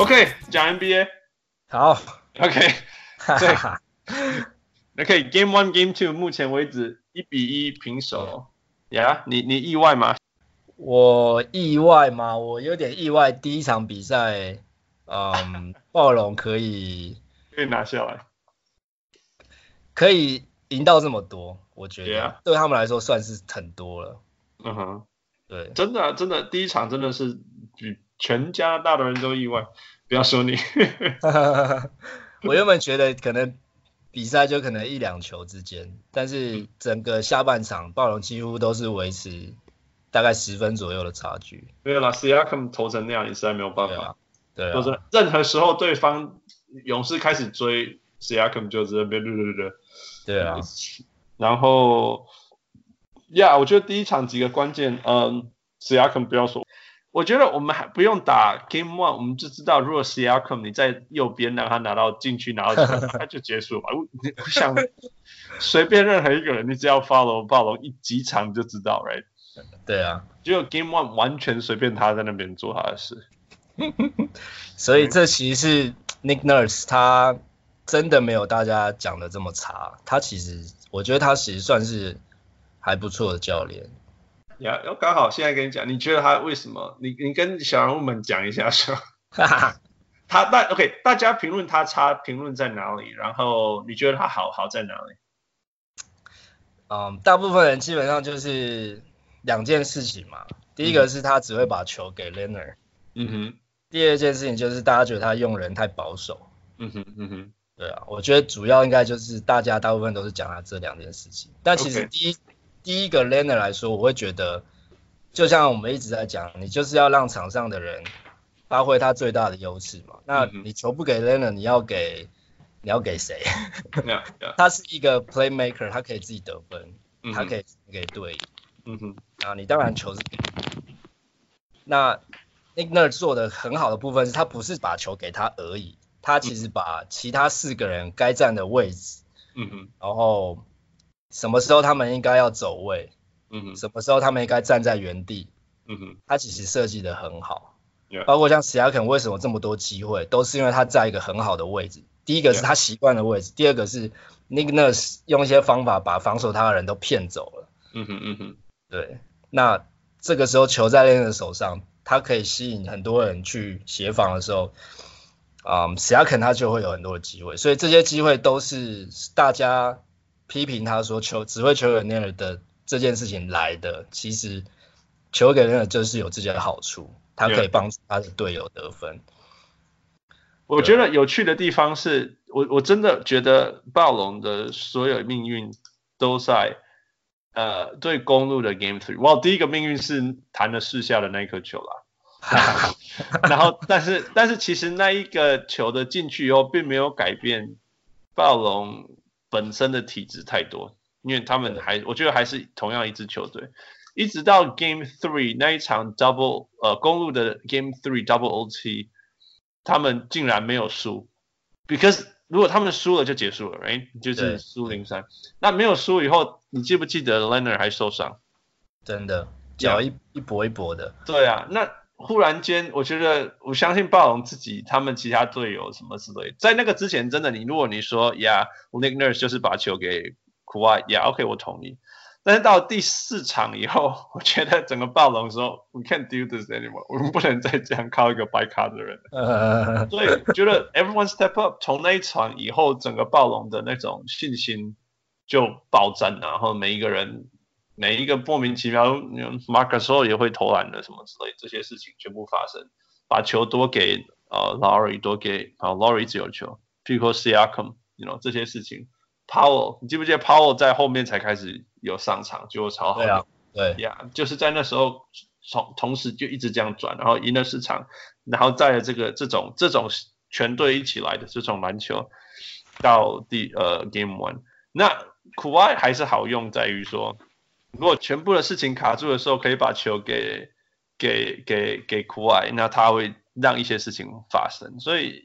OK，讲 NBA。好，OK，对，OK。Game One、Game Two，目前为止一比一平手。呀、yeah，你你意外吗？我意外吗？我有点意外。第一场比赛，嗯，暴龙可以可以拿下来，可以赢到这么多，我觉得 yeah. 对他们来说算是很多了。嗯哼，对，真的真的，第一场真的是比全加拿大的人都意外。不要说你，我原本觉得可能比赛就可能一两球之间，但是整个下半场暴龙几乎都是维持大概十分左右的差距。没有啦，Siakam 投成那样，你实在没有办法。对啊，对啊，任何时候对方勇士开始追 Siakam 就直接被对对对。对啊，然后，呀、yeah，我觉得第一场几个关键，嗯，Siakam 不要说。我觉得我们还不用打 Game One，我们就知道，如果 Siakam 你在右边让他拿到进去拿到球，他就结束吧。我我想随便任何一个人，你只要 follow 暴龙一几场就知道，right？对啊，只有 Game One 完全随便他在那边做他的事。所以这其实是 Nick Nurse 他真的没有大家讲的这么差，他其实我觉得他其实算是还不错的教练。呀，要刚好现在跟你讲，你觉得他为什么？你你跟小人物们讲一下说，他大 OK，大家评论他差，评论在哪里？然后你觉得他好好在哪里？嗯，大部分人基本上就是两件事情嘛。第一个是他只会把球给 Leonard，嗯哼。第二件事情就是大家觉得他用人太保守，嗯哼嗯哼。对啊，我觉得主要应该就是大家大部分都是讲他这两件事情，但其实第一。Okay. 第一个 Leonard 来说，我会觉得，就像我们一直在讲，你就是要让场上的人发挥他最大的优势嘛。那你球不给 Leonard，你要给你要给谁？Yeah, yeah. 他是一个 playmaker，他可以自己得分，他可以给队。嗯哼。啊，你当然球是给。那 Leonard 做的很好的部分是他不是把球给他而已，他其实把其他四个人该站的位置，嗯哼，然后。什么时候他们应该要走位？嗯哼。什么时候他们应该站在原地？嗯哼。他其实设计的很好。Yeah. 包括像 Siakam 为什么这么多机会，都是因为他在一个很好的位置。第一个是他习惯的位置，yeah. 第二个是 Nick Nurse 用一些方法把防守他的人都骗走了。嗯哼嗯哼。对。那这个时候球在 Leonard 手上，他可以吸引很多人去协防的时候，啊、um,，Siakam 他就会有很多的机会。所以这些机会都是大家。批评他说球只会球给 Leonard 的这件事情来的，其实球给 Leonard 就是有自己的好处，他可以帮助他的队友得分。我觉得有趣的地方是我我真的觉得暴龙的所有命运都在呃对公路的 Game Three。哇，第一个命运是弹了四下的那一颗球啦，然后但是但是其实那一个球的进去以后，并没有改变暴龙。本身的体质太多，因为他们还，我觉得还是同样一支球队，一直到 Game Three 那一场 Double 呃公路的 Game Three Double OT，他们竟然没有输，because 如果他们输了就结束了，right 就是输零三，那没有输以后，你记不记得 Leonard 还受伤？真的，脚一一跛一跛的。对啊，那。忽然间，我觉得我相信暴龙自己，他们其他队友什么之类，在那个之前，真的，你如果你说呀，Nick Nurse 就是把球给 Kawhi，呀，OK，我同意。但是到第四场以后，我觉得整个暴龙说，We can't do this anymore，我们不能再这样靠一个白卡的人。所以我觉得 Everyone step up，从那一场以后，整个暴龙的那种信心就爆炸，然后每一个人。每一个莫名其妙，Marc Gasol 也会投篮的什么之类，这些事情全部发生，把球多给呃 Lowry 多给啊 Lowry 自由球，Pico Siakam，you know 这些事情，Powell，你记不记得 Powell 在后面才开始有上场，就超好。对啊，对呀，yeah, 就是在那时候从同时就一直这样转，然后赢了市场，然后在这个这种这种全队一起来的这种篮球，到第呃 Game One，那 Kawhi 还是好用在于说。如果全部的事情卡住的时候，可以把球给给给给 Kawhi，那他会让一些事情发生。所以，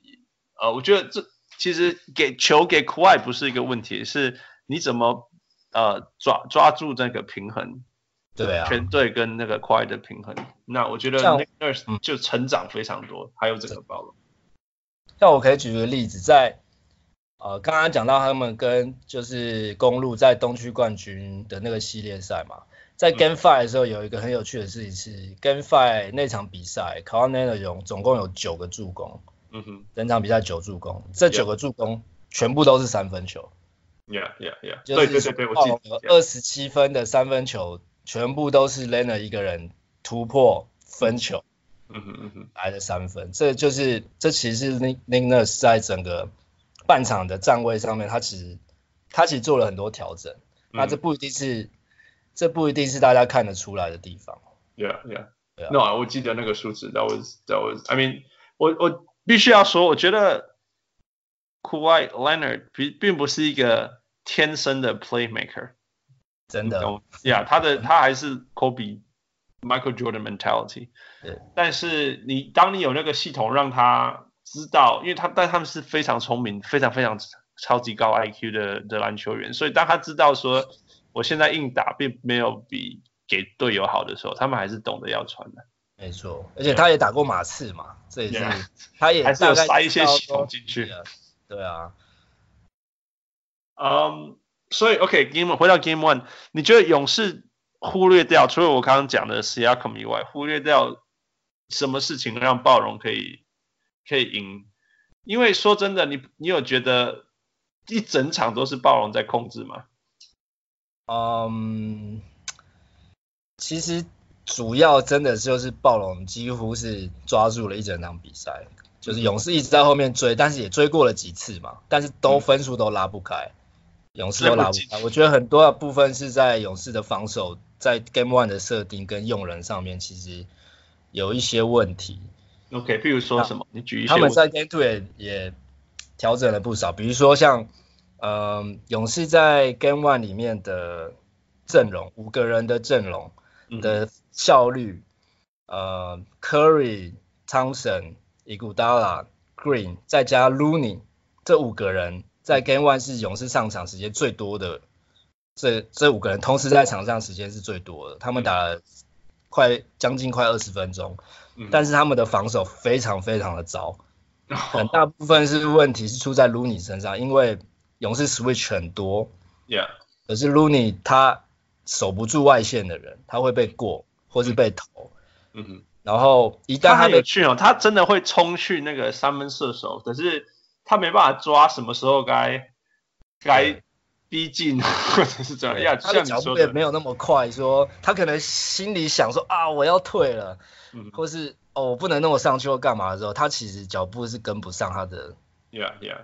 呃，我觉得这其实给球给 Kawhi 不是一个问题，是你怎么呃抓抓住那个平衡，对啊，全队跟那个 Kawhi 的平衡。那我觉得 Nick Nurse 就成长非常多，还有这个包容。像我可以举个例子，在呃刚刚讲到他们跟就是公路在东区冠军的那个系列赛嘛，在 Game Five 的时候有一个很有趣的事情是、嗯、Game Five 那场比赛，Kawhi Leonard 总共有九个助攻，嗯哼，整场比赛九助攻，这九个助攻全部都是三分球。Yeah, yeah, yeah. 就是二十七分的三分球，全部都是 Leonard 一个人突破分球，嗯哼嗯哼，来的三分。这就是这其实是 Nick Nurse 在整个半场的站位上面，他其实他其实做了很多调整。嗯、那这不一定是这不一定是大家看得出来的地方。Yeah, yeah. No，我记得那个数字，That was that was. I mean，我我必须要说，我觉得。Kawhi Leonard 并并不是一个天生的 playmaker，真的，呀、yeah，他的他还是 Kobe Michael Jordan mentality，对，但是你当你有那个系统让他知道，因为他但他们是非常聪明、非常非常超级高 IQ 的的篮球员，所以当他知道说我现在硬打并没有比给队友好的时候，他们还是懂得要传的。没错，而且他也打过马刺嘛，这也是，yeah. 他也还是有塞一些系统进去。对啊，嗯、um,，所以 OK，Game、okay, 回到 Game One，你觉得勇士忽略掉除了我刚刚讲的 Siakam 以外，忽略掉什么事情让暴龙可以可以赢？因为说真的，你你有觉得一整场都是暴龙在控制吗？嗯、um,，其实主要真的就是暴龙几乎是抓住了一整场比赛。就是勇士一直在后面追，但是也追过了几次嘛，但是都分数都拉不开，勇士都拉不开。我觉得很多的部分是在勇士的防守，在 Game One 的设定跟用人上面，其实有一些问题。OK，譬如说什么？你举一些。他们在 Game Two 也也调整了不少，比如说像，嗯、呃，勇士在 Game One 里面的阵容，五个人的阵容的效率，嗯、呃，Curry、Thompson。伊古达拉、Green 再加 Looney 这五个人在 Game One 是勇士上场时间最多的，这这五个人同时在场上时间是最多的，他们打了快将近快二十分钟，但是他们的防守非常非常的糟，很大部分是问题是出在 Looney 身上，因为勇士 Switch 很多，Yeah，可是 Looney 他守不住外线的人，他会被过或是被投，嗯。哼。然后一旦他有去哦，他真的会冲去那个三分射手，可是他没办法抓什么时候该该逼近 或者是怎么样。他的脚步也没有那么快，说他可能心里想说啊我要退了，嗯、或是哦我不能那么上去或干嘛的时候，他其实脚步是跟不上他的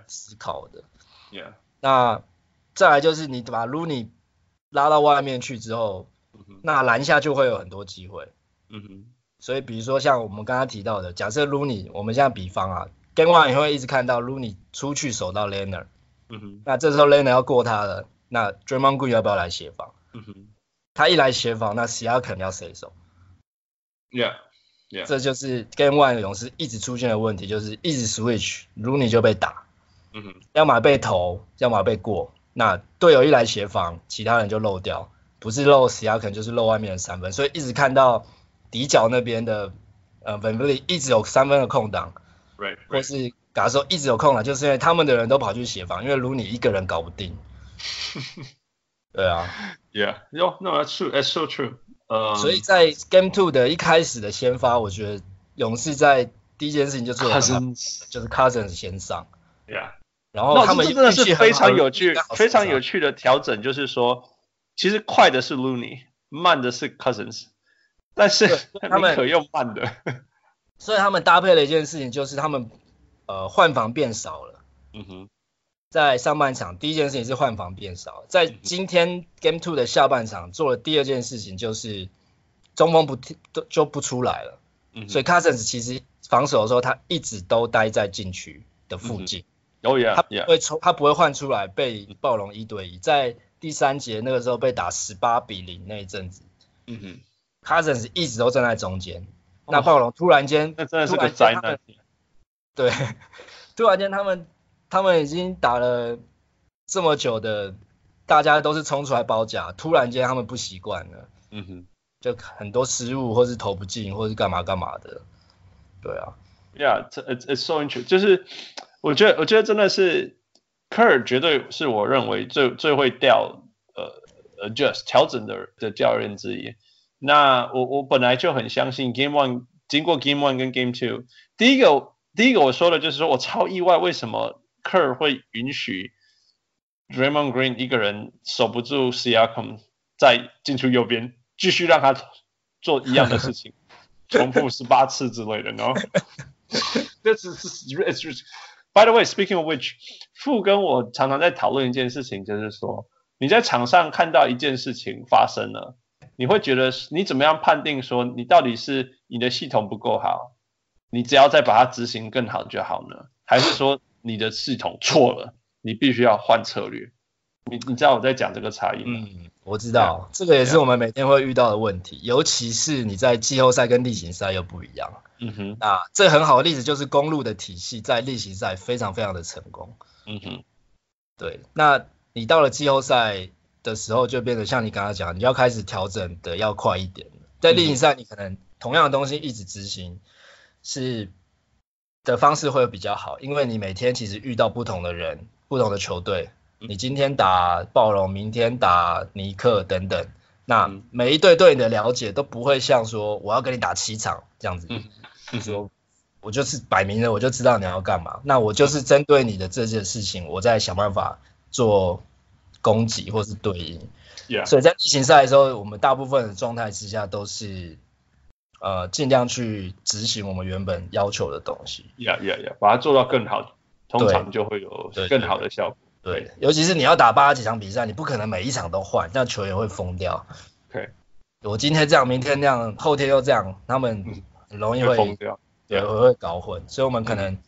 思考的。Yeah, yeah. 那再来就是你把 Looney 拉到外面去之后，嗯、那篮下就会有很多机会。嗯哼。所以，比如说像我们刚刚提到的，假设 Looney，我们现在比方啊，Game One 你会一直看到 Looney 出去守到 Leonard，嗯哼，那这时候 Leonard 要过他了，那 Draymond Green 要不要来协防？嗯哼，他一来协防，那 Siakam 要谁守？Yeah，Yeah，这就是 Game One 勇士一直出现的问题，就是一直 Switch，Looney 就被打，嗯哼，要么被投，要么被过，那队友一来协防，其他人就漏掉，不是漏 Siakam 就是漏外面的三分，所以一直看到。底角那边的呃 VanVleet 一直有三分的空档，right, right. 或是假如说一直有空了，就是因为他们的人都跑去协防，因为卢尼一个人搞不定。对啊，Yeah，No, that's true, that's so true。呃，所以在 Game Two 的一开始的先发，我觉得勇士在第一件事情就做了，Cousins, 就是 Cousins 先上，Yeah。然后他们真的是非常有趣、非常有趣的调整，就是说，其实快的是 Looney，慢的是 Cousins。但是他们 可用慢的，所以他们搭配了一件事情，就是他们呃换防变少了。嗯哼，在上半场第一件事情是换防变少，在今天 Game Two 的下半场做了第二件事情，就是中锋不都就不出来了。嗯，所以 Cousins 其实防守的时候，他一直都待在禁区的附近。哦耶，他不会抽，他不会换出来被暴龙一对一。在第三节那个时候被打十八比零那一阵子。嗯哼。Cousins 一直都站在中间，那暴龙突然间，那真的是个灾难。对，突然间他们他们已经打了这么久的，大家都是冲出来包夹，突然间他们不习惯了，嗯哼，就很多失误，或是投不进，或是干嘛干嘛的，对啊。Yeah，it's it's so interesting。就是我觉得我觉得真的是科尔绝对是我认为最最会调呃 adjust 调整的的教练之一。那我我本来就很相信 Game One 经过 Game One 跟 Game Two，第一个第一个我说的就是说我超意外为什么科尔会允许 Draymond Green 一个人守不住 Siakam 在进出右边继续让他做一样的事情。重复十八次之类的，no。这是是，By the way, speaking of which，傅跟我常常在讨论一件事情，就是说你在场上看到一件事情发生了，你会觉得你怎么样判定说你到底是你的系统不够好，你只要再把它执行更好就好呢？还是说你的系统错了，你必须要换策略？你你知道我在讲这个差异吗？嗯我知道这个也是我们每天会遇到的问题.尤其是你在季后赛跟例行赛又不一样。嗯哼，那这很好的例子就是公路的体系在例行赛非常非常的成功。嗯哼，对，那你到了季后赛的时候就变得像你刚刚讲，你要开始调整的要快一点。在例行赛你可能同样的东西一直执行是的方式会比较好，因为你每天其实遇到不同的人、不同的球队。你今天打暴龙，明天打尼克等等，那每一队对你的了解都不会像说我要跟你打七场这样子。嗯，是说我就是摆明了我就知道你要干嘛，那我就是针对你的这件事情，我在想办法做攻击或是对应。所以在例行赛的时候，我们大部分的状态之下都是呃尽量去执行我们原本要求的东西。Yeah, yeah, yeah，把它做到更好，通常就会有更好的效果。对，尤其是你要打八十几场比赛，你不可能每一场都换，这样球员会疯掉。对，我今天这样，明天那样，后天又这样，他们很容易会疯掉，对，会会搞混。所以，我们可能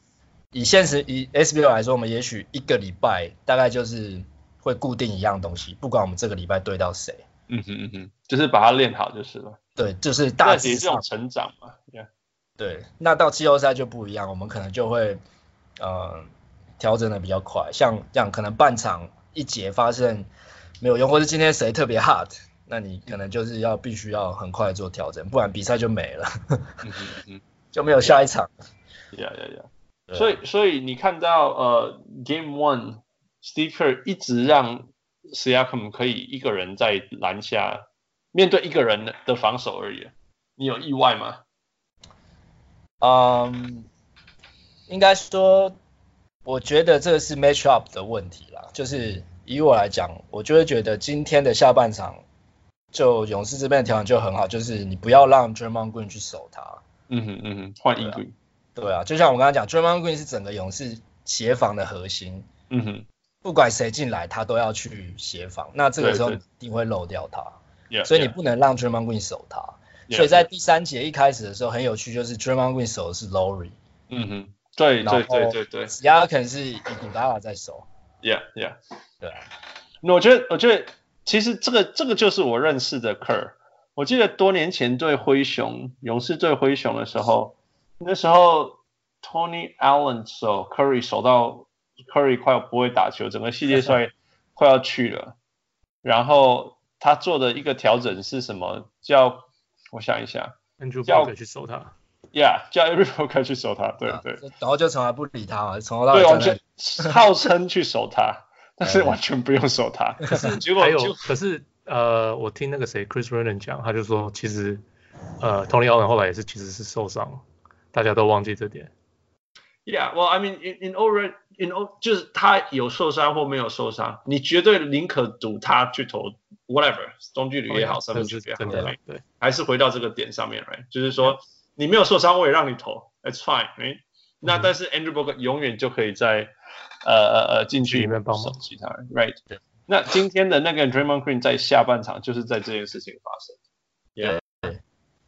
以现实以 SBL 来说，我们也许一个礼拜大概就是会固定一样东西，不管我们这个礼拜对到谁。嗯哼嗯哼，就是把它练好就是了。对，就是大体这种成长嘛。Yeah. 对，那到季后赛就不一样，我们可能就会呃。调整的比较快，像这样可能半场一节发现没有用，或是今天谁特别 hot，那你可能就是要必须要很快做调整，不然比赛就没了，就没有下一场。呀呀呀！所以所以你看到呃，Game One，Steve Kerr 一直让 Siakam 可以一个人在篮下面对一个人的防守而已，你有意外吗？嗯，应该说。我觉得这是 match up 的问题啦，就是以我来讲，我就会觉得今天的下半场，就勇士这边的调整就很好，就是你不要让 Draymond Green 去守他。嗯哼嗯哼，换 Green。对啊，就像我刚刚讲，Draymond Green 是整个勇士协防的核心。嗯哼，不管谁进来，他都要去协防，那这个时候你一定会漏掉他。Yeah, 所以你不能让 Draymond Green 守他。Yeah, 所以在第三节一开始的时候很有趣，就是 Draymond Green 守的是 Lowry。嗯哼。对对对对对，其他可能是伊古达拉在守。Yeah yeah，对啊。那我觉得，我觉得其实这个这个就是我认识的 Kerr。我记得多年前对灰熊，勇士对灰熊的时候，那时候 Tony Allen 守 Curry 守到 Curry 快要不会打球，整个系列 赛快要去了。然后他做的一个调整是什么？叫我想一下，Andrew Bogut 去守他。Yeah，叫 Everybody 去守他，对对，然后就从来不理他嘛，从头到尾对完全号称去守他，但是完全不用守他。可是结果就，可是呃，我听那个谁 Chris Vernon 讲，他就说其实呃，Tony Allen 后来也是其实是受伤，大家都忘记这点。Yeah，well I mean in in already in all 就是他有受伤或没有受伤，你绝对宁可赌他去投 whatever 中距离也好，三分球也好，对，还是回到这个点上面来，就是说。你没有受伤，我也让你投，That's fine，哎，那但是 Andrew Bogut 永远就可以在呃呃呃禁区里面帮忙。其他人，Right？那今天的那个 Draymond Green 在下半场就是在这件事情发生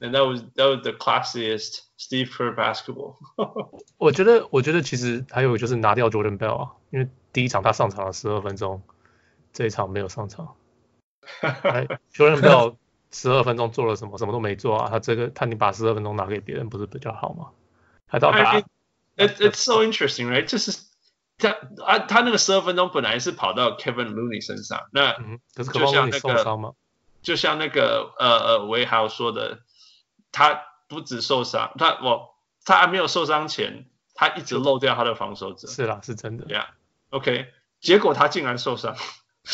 ，Yeah，and that was that was the classiest Steve Kerr basketball。我觉得我觉得其实还有就是拿掉 Jordan Bell 啊，因为第一场他上场了十二分钟，这一场没有上场，Jordan Bell。十二分钟做了什么？什么都没做啊！他这个，他你把十二分钟拿给别人，不是比较好吗？还到打。It's it's so interesting, right？就是他啊，他那个十二分钟本来是跑到 Kevin Looney 身上，那可是就像那个，就像那个呃呃，韦豪说的，他不止受伤，他我他还没有受伤前，他一直漏掉他的防守者。是啦，是真的。对啊，OK，结果他竟然受伤。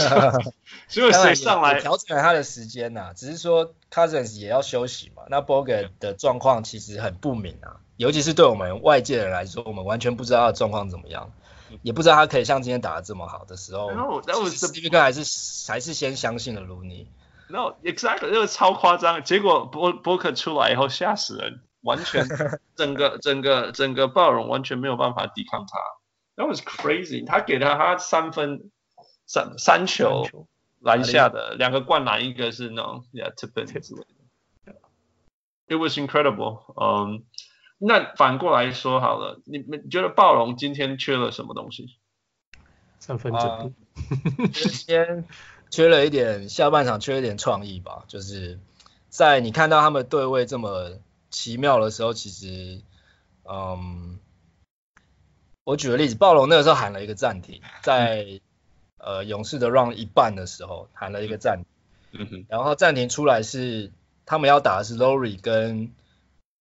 所以谁上来调整了他的时间呐、啊？只是说 Cousins 也要休息嘛。那 Bogut 的状况其实很不明啊，尤其是对我们外界人来说，我们完全不知道他的状况怎么样，也不知道他可以像今天打的这么好的时候。No, that was Steve Kerr 还是还是先相信了 No, exactly，这个超夸张。结果 Bogut 出来以后吓死人，完全 整个整个整个暴龙完全没有办法抵抗他。That was crazy。他给了他三分。三三球篮下的两个灌篮，一个是那种 yeah tip in 之类的。It was incredible。嗯，那反过来说好了，你们觉得暴龙今天缺了什么东西？三分球。今天缺了一点，下半场缺一点创意吧。就是在你看到他们对位这么奇妙的时候，其实，嗯，我举个例子，暴龙那个时候喊了一个暂停，在。呃，勇士的 run 一半的时候喊了一个暂停，嗯哼，然后暂停出来是他们要打的是 Lowry 跟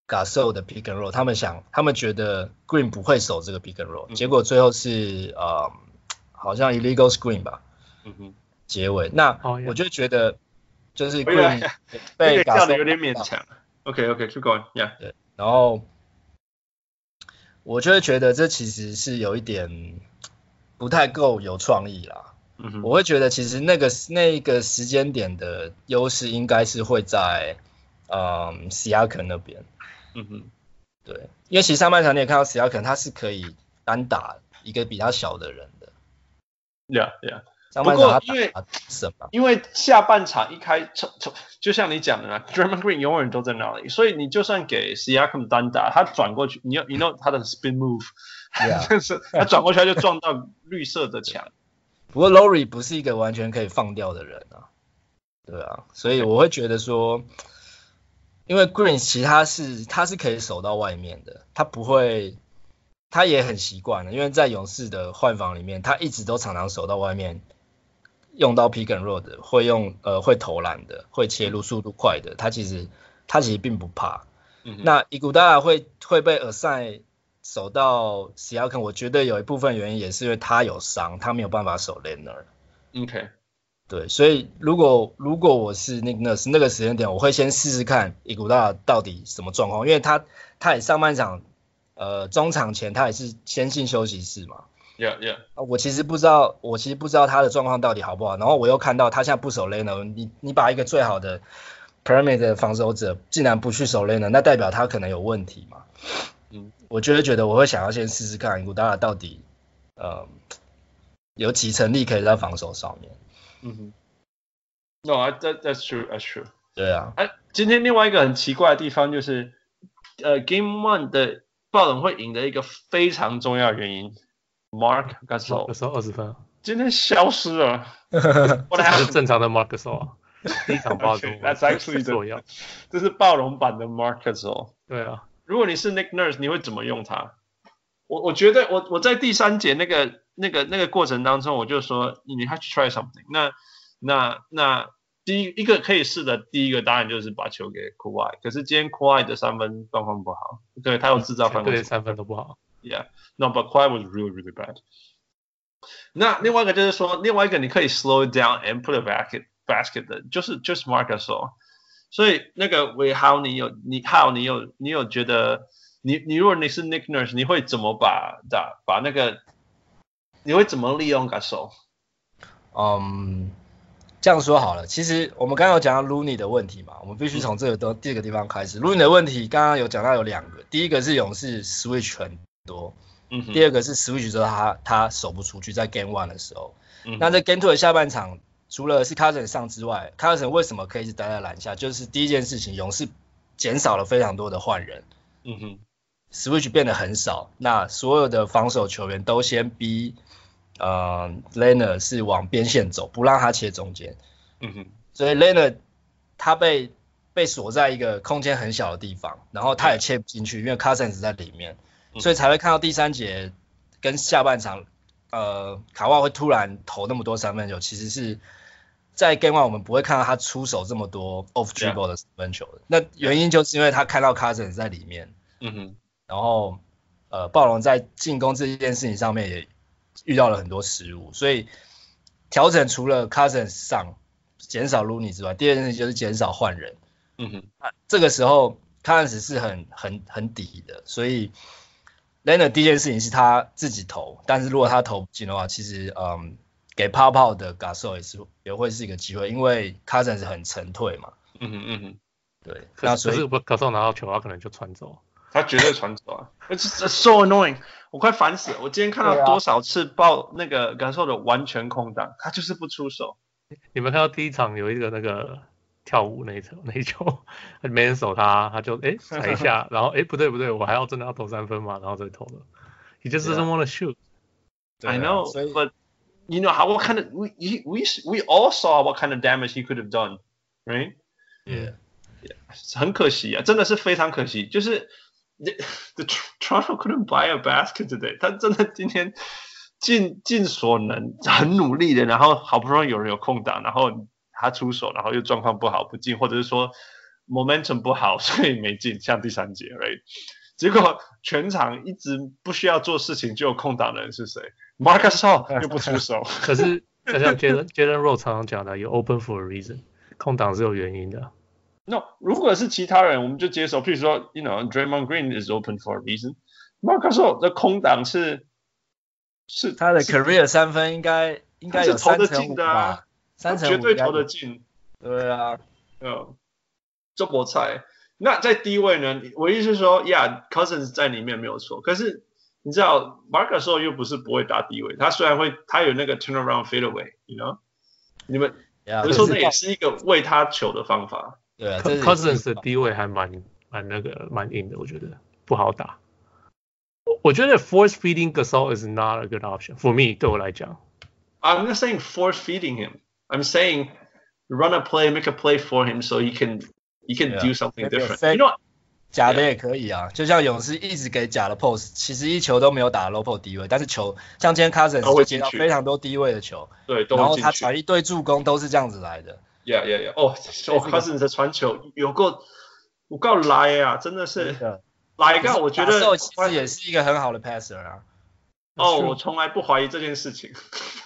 Gasol 的 pick and roll，他们想他们觉得 Green 不会守这个 pick and roll，嗯、结果最后是呃好像 illegal screen 吧，嗯哼，结尾。那、oh, yeah. 我就觉得就是 Green 被打的有点勉强，OK OK，keep going，yeah，对，然后我就会觉得这其实是有一点不太够有创意啦。我会觉得其实那个那个时间点的优势应该是会在嗯 Siakam 那边，嗯哼，对，因为其实上半场你也看到 Siakam 他是可以单打一个比他小的人的，Yeah Yeah，上半场他因为什么？因为下半场一开从从就像你讲的啊，Draymond Green 永远都在那里，所以你就算给 Siakam 单打，他转过去，你要你 know 他的 spin move，但 是他转过去他就撞到绿色的墙。不过 Lowry 不是一个完全可以放掉的人啊，对啊，所以我会觉得说，因为 Green 其他是他是可以守到外面的，他不会，他也很习惯了，因为在勇士的换防里面，他一直都常常守到外面，用到 Pick and Roll 的，会用呃会投篮的，会切入速度快的，他其实他其实并不怕。嗯、那伊古达会会被 assign 守到 Siakam，我觉得有一部分原因也是因为他有伤，他没有办法守 Leonard。OK，对，所以如果如果我是 Nick Nurse 那个时间点，我会先试试看伊古达到底什么状况，因为他他也上半场呃中场前他也是先进休息室嘛。Yeah Yeah。我其实不知道，我其实不知道他的状况到底好不好，然后我又看到他现在不守 Leonard，你你把一个最好的 Perimeter 的防守者竟然不去守 Leonard，那代表他可能有问题嘛。嗯，我就会觉得我会想要先试试看古达到底，呃，有几成力可以在防守上面。嗯哼，No，that that's true，that's true。对啊，哎，今天另外一个很奇怪的地方就是，呃，Game One 的暴龙会赢的一个非常重要的原因，Marc Gasol，二十分，今天消失了。这是正常的 Marc Gasol，第一场暴龙，That's actually 重要，这是暴龙版的 Mark Gasol。对啊。如果你是 Nick Nurse，你会怎么用它？我我觉得我我在第三节那个那个那个过程当中，我就说你还去 try something 那。那那那第一一个可以试的第一个当然就是把球给 Kawhi，可是今天 Kawhi 的三分状况不好，对他有制造犯规，对三分都不好。Yeah，no，but Kawhi was really really bad。那另外一个就是说，另外一个你可以 slow it down and put a basket basket 的，就是就是 Marc Gasol。所以那个韦豪，你有你还有你有你有觉得你你如果你是 Nick Nurse，你会怎么把把把那个你会怎么利用 Gasol？嗯，um, 这样说好了，其实我们刚刚有讲到 Looney 的问题嘛，我们必须从这个都第二个地方开始。Looney 的问题刚刚有讲到有两个，第一个是勇士 Switch 很多，嗯哼，第二个是 Switch 之后他他守不出去，在 Game One 的时候，嗯，那在 Game Two 的下半场。除了是 Cousins 上之外，Cousins 为什么可以一直待在篮下？就是第一件事情，勇士减少了非常多的换人，嗯哼，Switch 变得很少，那所有的防守球员都先逼呃 Leonard 是往边线走，不让他切中间，嗯哼，所以 Leonard 他被被锁在一个空间很小的地方，然后他也切不进去，因为 Cousins 在里面，所以才会看到第三节跟下半场，呃，卡哇会突然投那么多三分球，其实是。在 Game One 我们不会看到他出手这么多 off dribble 的三分球的.那原因就是因为他看到 Cousins 在里面，嗯哼，然后呃暴龙在进攻这件事情上面也遇到了很多失误，所以调整除了 Cousins 上减少 Looney 之外，第二件事情就是减少换人。嗯哼，这个时候 Cousins 是很很很底的，所以 Leonard 第一件事情是他自己投，但是如果他投不进的话，其实嗯给泡泡的 Gasol 也是也会是一个机会，因为 Cousins 很沉退嘛。嗯哼嗯哼，对，可是可是 Gasol 拿到球，他可能就传走。他绝对传走啊！It's so annoying，我快烦死了。我今天看到多少次爆那个感受的完全空档，他就是不出手。你们看到第一场有一个那个跳舞那一球，那一球没人守他，他就哎踩一下，然后哎不对不对，我还要真的要投三分嘛，然后再投了。He just doesn't want to shoot. I know, but you know how what kind of we we we all saw what kind of damage he could have done, right? Yeah. 很可惜啊，真的是非常可惜，就是。The Toronto couldn't buy a basket today。他真的今天尽尽所能，很努力的，然后好不容易有人有空档，然后他出手，然后又状况不好不进，或者是说 momentum 不好，所以没进。像第三节，right？结果全场一直不需要做事情就有空档的人是谁？Marc Gasol 又不出手。可是就像 Jalen Jalen Rose 常常讲的，有 open for a reason，空档是有原因的。No，如果是其他人，我们就接受。譬如说，you know，Draymond Green is open for a reason。Marc Gasol 的空档是是他的 career 三分应该应该有三成的啊，三成绝对投得进。对啊，嗯，中国菜。那在低位呢？我意思是说，Yeah，Cousins 在里面没有错。可是你知道 Gasol 又不是不会打低位。他虽然会，他有那个 turnaround fadeaway，you know？你们有时候那也是一个为他球的方法。对啊，Cousins 的低位还蛮蛮那个蛮硬的，我觉得不好打。我觉得 force feeding Gasol is not a good option for me。对我来讲，I'm not saying force feeding him. I'm saying run a play, make a play for him, so he can he can do something different. You know，假的也可以啊，就像勇士一直给假的 pose，其实一球都没有打 low post 低位，但是球像今天 Cousins 会接到非常多低位的球，对，然后他传一堆助攻都是这样子来的。Yeah, yeah, yeah. 哦，哦，Cousins 的传球有够，我够来呀，真的是来个，我觉得其实也是一个很好的 passer 啊。哦，我从来不怀疑这件事情。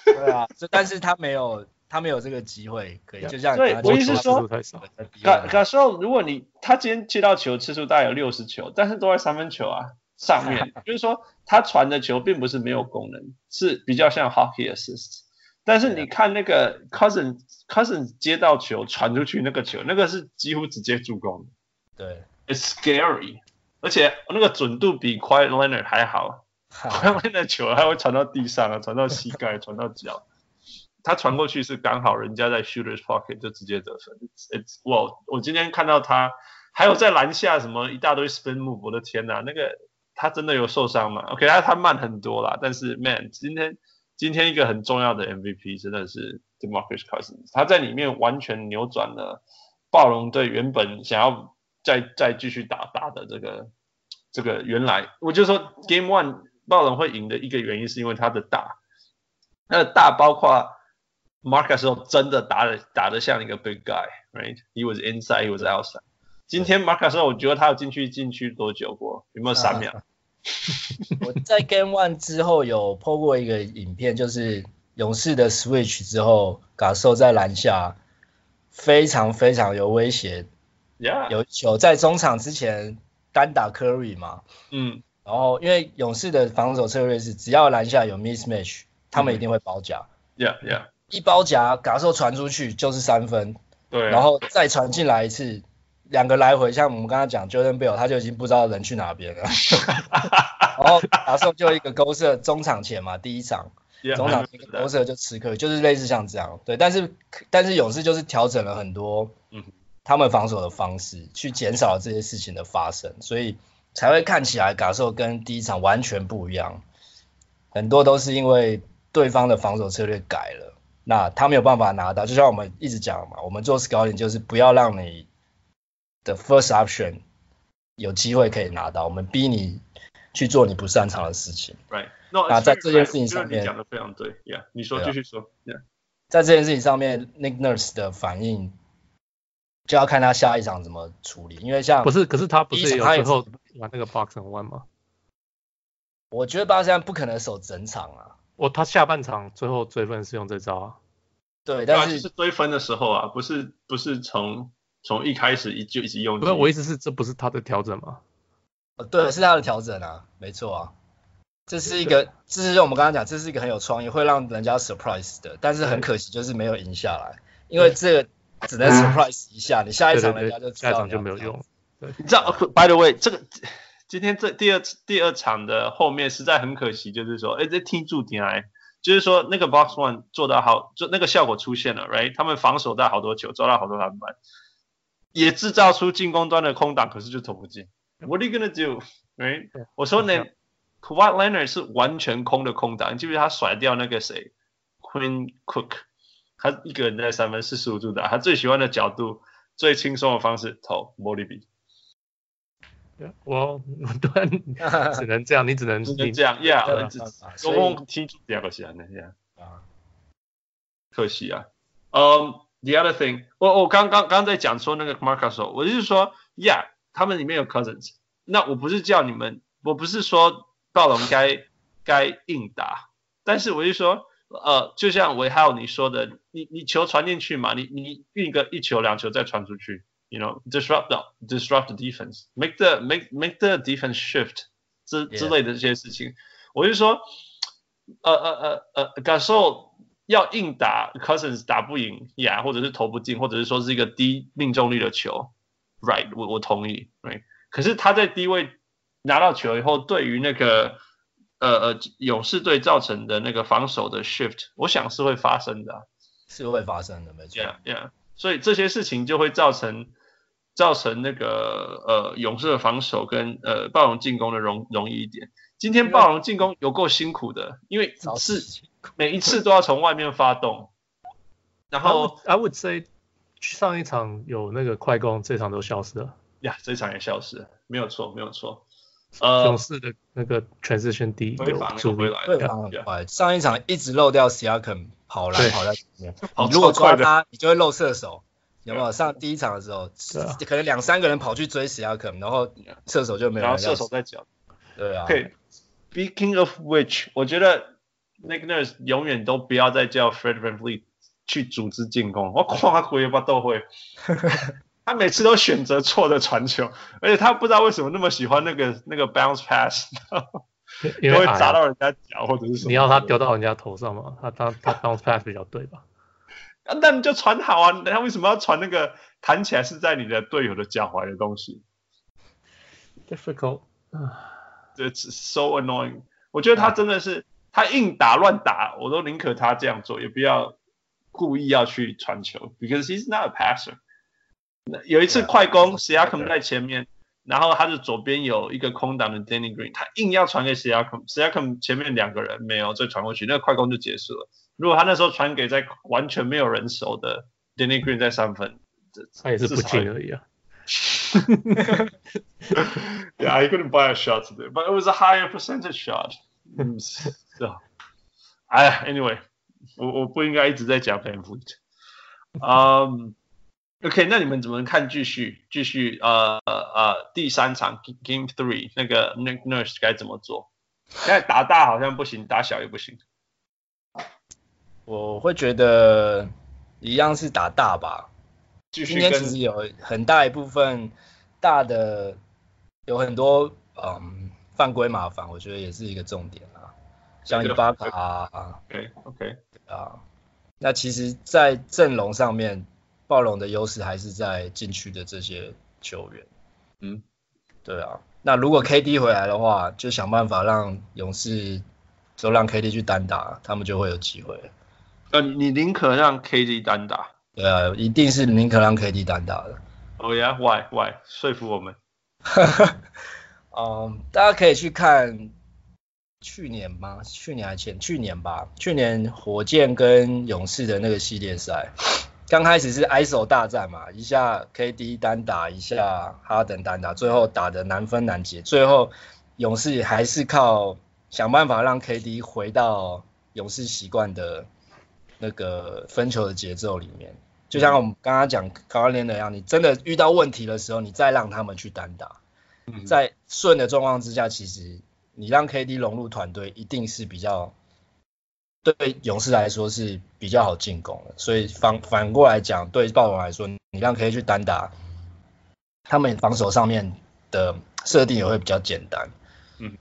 对啊，但是他没有，他没有这个机会可以，就像对，我意思是说，Gasol 如果你他今天接到球次数大概有六十球，但是都在三分球啊上面，就是说他传的球并不是没有功能，是比较像 hockey assist。但是你看那个 Cousins Cousins 接到球传出去那个球，那个是几乎直接助攻。对，It's scary，而且那个准度比 Quiet Leonard 还好。Quiet Leonard 球还会传到地上啊，传到膝盖，传到脚。他传过去是刚好人家在 shooter's pocket 就直接得分。It's well，我今天看到他还有在篮下什么一大堆 spin move，我的天哪，那个他真的有受伤吗？OK，他他慢很多啦，但是 man 今天。今天一个很重要的 MVP 真的是 DeMarcus Cousins，他在里面完全扭转了暴龙队原本想要再再继续打打的这个这个原来，我就说 Game One 暴龙会赢的一个原因是因为他的大，他的大包括 Marcus 真的打的打的像一个 Big Guy，right？He was inside, he was outside。今天 Marcus 我觉得他有进去禁区多久过？有没有三秒？我在 Game One 之后有 po 过一个影片，就是勇士的 Switch 之后，Gasol 在篮下非常非常有威胁，Yeah. 有球在中场之前单打 Curry 嘛，嗯，然后因为勇士的防守策略是只要篮下有 mismatch，他们一定会包夹，Yeah Yeah，一包夹 Gasol 传出去就是三分，对，然后再传进来一次。两个来回，像我们刚刚讲，Jordan Bell 他就已经不知道人去哪边了。然后打时就一个勾射中场前嘛，第一场中场一个勾射就吃亏，就是类似像这样。对，但是但是勇士就是调整了很多，他们防守的方式，去减少这些事情的发生，所以才会看起来感受跟第一场完全不一样。很多都是因为对方的防守策略改了，那他没有办法拿到。就像我们一直讲嘛，我们做 scouting 就是不要让你。的 first option 有机会可以拿到，我们逼你去做你不擅长的事情。Right，那在这件事情上面，讲的非常对，Yeah，你说继续说，Yeah，在这件事情上面，Nick Nurse 的反应就要看他下一场怎么处理，因为像不是，可是他不是有最后玩那个 box and one 吗？我觉得巴塞不可能守整场啊。我他下半场最后追分是用这招啊。对，但是是追分的时候啊，不是不是从从一开始一就一直用。不是，我意思是这不是他的调整吗？哦，对，是他的调整啊，没错啊。这是一个，这是我们刚刚讲，这是一个很有创意，会让人家 surprise 的，但是很可惜就是没有赢下来，因为这个只能 surprise 一下，你下一场人家就下一场就没有用。对，你知道，by the way，这个今天这第二第二场的后面实在很可惜，就是说，哎，这听注点来，就是说那个 box one 做到好，就那个效果出现了，right？他们防守到好多球，抓到好多篮板，也制造出进攻端的空档，可是就投不进。What are you gonna do？right？我说呢。Kawhi Leonard 是完全空的空档，你记不记得他甩掉那个谁，Queen Cook，他一个人在三分四十五度打，他最喜欢的角度，最轻松的方式投 Molly 我对，只能这样，你只能只能这样，Yeah，总共踢出两个线的，Yeah，可惜啊。嗯、um,，The other thing，我我刚刚刚在讲说那个 Marcus，我就是说，Yeah，他们里面有 Cousins，那我不是叫你们，我不是说。暴龙该该应答，但是我就说，呃，就像维浩你说的，你你球传进去嘛，你你运个一球两球再传出去，you know disrupt the disrupt the defense，make the make make the defense shift 之之类的这些事情，我就说，呃呃呃呃，感受要硬打，Cousins 打不赢呀，yeah, 或者是投不进，或者是说是一个低命中率的球，right，我我同意，right，可是他在低位。拿到球以后，对于那个呃呃勇士队造成的那个防守的 shift，我想是会发生的，啊，是会发生的，没错。Yeah, yeah. 所以这些事情就会造成造成那个呃勇士的防守跟呃暴龙进攻的容容易一点。今天暴龙进攻有够辛苦的，因为是每一次都要从外面发动。然后 I would say 上一场有那个快攻，这场都消失了。呀这场也消失了，没有错，没有错。勇士的那个 transition D 有助回来，对，很快。上一场一直漏掉 Siakam 跑来跑在前面，你如果抓他，你就会漏射手，有没有？上第一场的时候，可能两三个人跑去追 Siakam，然后射手就没有。然后射手在脚。对啊。Speaking of which，我觉得 Nick Nurse 永远都不要再叫 Fred VanVleet 去组织进攻，我夸他回吧都会。他每次都选择错的传球，而且他不知道为什么那么喜欢那个那个 bounce pass，因为会砸到人家脚或者是什么。你要他丢到人家头上吗？他他他 bounce pass 比较对吧？那你就传好啊！他为什么要传那个弹起来是在你的队友的脚踝的东西？Difficult，这 It's so annoying。我觉得他真的是他硬打乱打，我都宁可他这样做，也不要故意要去传球，because he's not a passer。有一次快攻，Siakam 在前面，然后他的左边有一个空档的 Danny Green，他硬要传给 Siakam，Siakam 前面两个人没有，再传过去，那个快攻就结束了。如果他那时候传给在完全没有人守的 Danny Green 在三分，他也是不进而已啊。Yeah, he couldn't buy a shot today, but it was a higher percentage shot. 是啊，哎呀，Anyway，我我不应该一直在讲 VanVleet。嗯。OK，那你们怎么看继续继续呃呃第三场 Game Three 那个 Nick Nurse 该怎么做？现在打大好像不行，打小也不行。我会觉得一样是打大吧。继续今天其实有很大一部分大的有很多嗯犯规麻烦，我觉得也是一个重点啊，像伊巴卡啊。OK OK 啊，那其实，在阵容上面。暴龙的优势还是在禁区的这些球员，嗯，对啊，那如果 KD 回来的话，就想办法让勇士就让 KD 去单打，他们就会有机会。呃，你宁可让 KD 单打？对啊，一定是宁可让 KD 单打的。哦呀，Why Why？说服我们。嗯，大家可以去看去年吗？去年还前去年吧？去年火箭跟勇士的那个系列赛。刚开始是 ISO 大战嘛，一下 KD 单打，一下哈登单打，最后打的难分难解，最后勇士还是靠想办法让 KD 回到勇士习惯的那个分球的节奏里面。就像我们刚刚讲刚刚练的一样，你真的遇到问题的时候，你再让他们去单打，在顺的状况之下，其实你让 KD 融入团队，一定是比较对勇士来说是比较好进攻的。所以反反过来讲，对暴龙来说，你让 KD 去单打，他们防守上面的设定也会比较简单。嗯，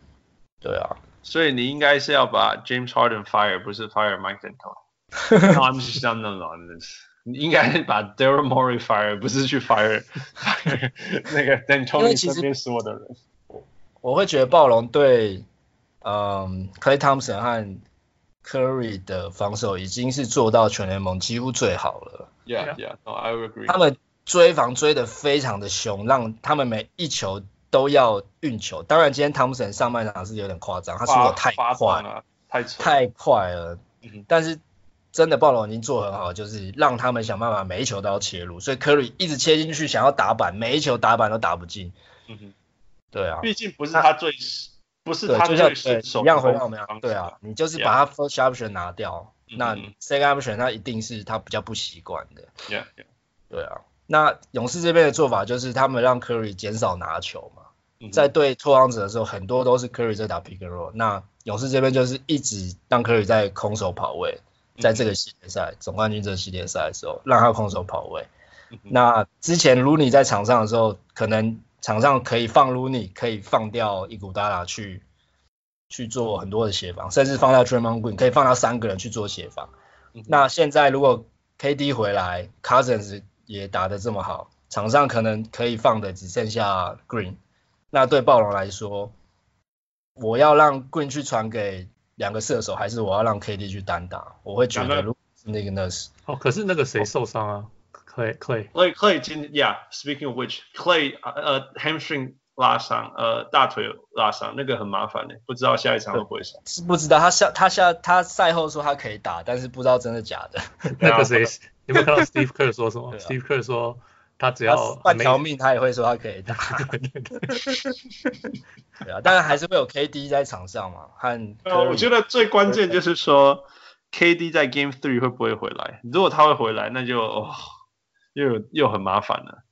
对啊。所以你应该是要把 James Harden fire，不是 fire Mike D'Antoni。No, I'm just not on this. 你应该把 Daryl Morey fire，不是去 fire fire 那个 D'Antoni 身边所有的人。我会觉得暴龙对，嗯 Clay Thompson 和 Curry 的防守已经是做到全联盟几乎最好了。Yeah, yeah, no, I agree. 他们追防追的非常的凶，让他们每一球都要运球。当然，今天 Thompson 上半场是有点夸张，他速度太快了，太太快了。但是真的暴龙已经做很好，就是让他们想办法每一球都要切入，所以 Curry 一直切进去想要打板，每一球打板都打不进。嗯哼。对啊，毕竟不是他最，他不是他最首一样回到我们样，对啊，你就是把他 first option 拿掉.那 second option 他一定是他比较不习惯的。Yeah, yeah. 对啊，那勇士这边的做法就是他们让 Curry 减少拿球嘛，mm -hmm. 在对拓荒者的时候，很多都是 Curry 在打 pick and roll，那勇士这边就是一直让 Curry 在空手跑位，在这个系列赛、mm -hmm. 总冠军这个系列赛的时候，让他空手跑位。Mm -hmm. 那之前 Looney 在场上的时候，可能。场上可以放 Looney，可以放掉伊古达拉去去做很多的协防，甚至放掉 Draymond Green，可以放掉三个人去做协防。嗯。那现在如果 KD 回来，Cousins 也打得这么好，场上可能可以放的只剩下 Green。那对暴龙来说，我要让 Green 去传给两个射手，还是我要让 KD 去单打？我会觉得如果是那个 Nurse。哦，可是那个谁受伤啊？Clay Clay Clay Clay 今 Yeah Speaking of which Clay 呃 hamstring 拉伤呃大腿拉伤那个很麻烦的，不知道下一场会不会上。是不知道他下他下他赛后说他可以打，但是不知道真的假的。那个谁有没有看到 Steve Kerr 说什么、啊、？Steve Kerr 说他只要半条命他也会说他可以打。对啊，当然还是会有 KD 在场上嘛。和呃，我觉得最关键就是说 KD 在 Game Three 会不会回来？如果他会回来，那就。哦又又很麻烦了。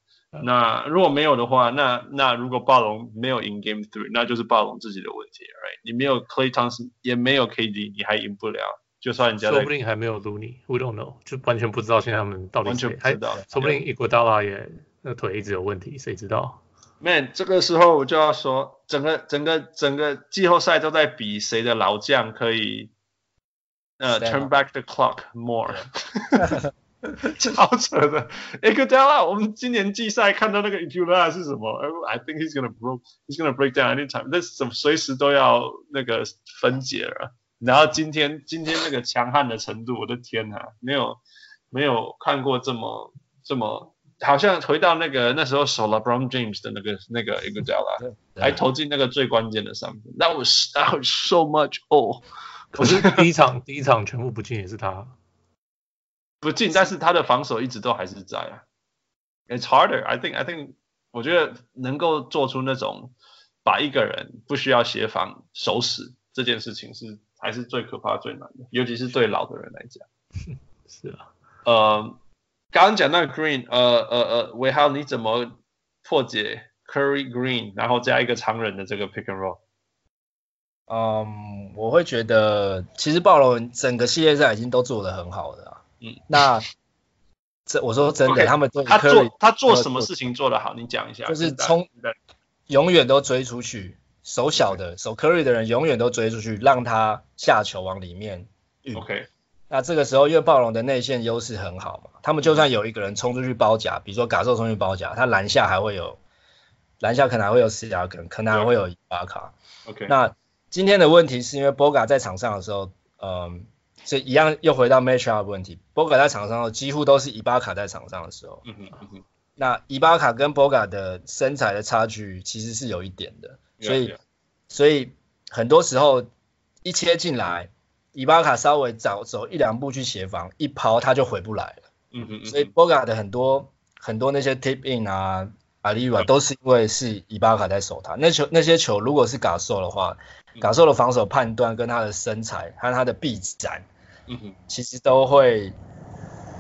那如果没有的话，那那如果暴龙没有赢 Game Three，那就是暴龙自己的问题，right？你没有 Clay Thompson，也没有 KD，你还赢不了。就算人家说不定还没有 Looney，We don't know，就完全不知道现在他们到底完全不知道。说不定伊戈达拉也那腿一直有问题，谁知道？Man，这个时候我就要说，整个整个整个季后赛都在比谁的老将可以呃、uh, turn back the clock more。超扯的，Iguodala，我们今年季赛看到那个 Iguodala 是什么？I think he's gonna break, he's gonna break down anytime。那怎么随时都要那个分解了？然后今天今天那个强悍的程度，我的天呐，没有没有看过这么这么，好像回到那个那时候守 LeBron James 的那个那个 Iguodala，还投进那个最关键的三分。That was that was so much oh。可是第一场第一场全部不进也是他。不进，但是他的防守一直都还是在啊。It's harder, I think. I think. 我觉得能够做出那种把一个人不需要协防守死这件事情是还是最可怕、最难的，尤其是对老的人来讲。是啊。呃，刚刚讲那个 Green，呃呃呃，韦浩你怎么破解 Curry Green，然后加一个常人的这个 Pick and Roll？嗯，我会觉得其实暴龙整个系列赛已经都做得很好的。嗯，那这我说真的，okay, 他们他做他做什么事情做得好？你讲一下。就是冲，永远都追出去，守小的守 Curry 的人永远都追出去，让他下球往里面。OK。那这个时候，因为暴龙的内线优势很好嘛，他们就算有一个人冲出去包夹，比如说嘎兽冲去包夹，他篮下还会有篮下可能还会有斯亚肯，可能还会有伊巴卡。OK。那今天的问题是因为波嘎在场上的时候，嗯。所以一样又回到 matchup 问题，博卡在场上几乎都是伊巴卡在场上的时候。嗯哼嗯哼。那伊巴卡跟博卡的身材的差距其实是有一点的，所以、yeah, yeah. 所以很多时候一切进来，伊巴卡稍微早走一两步去协防，一抛他就回不来了。嗯哼，所以博卡的很多很多那些 tip in 啊、阿里瓦都是因为是伊巴卡在守他。那球那些球如果是嘎兽的话，嘎兽的防守判断跟他的身材和他的臂展。嗯哼，其实都会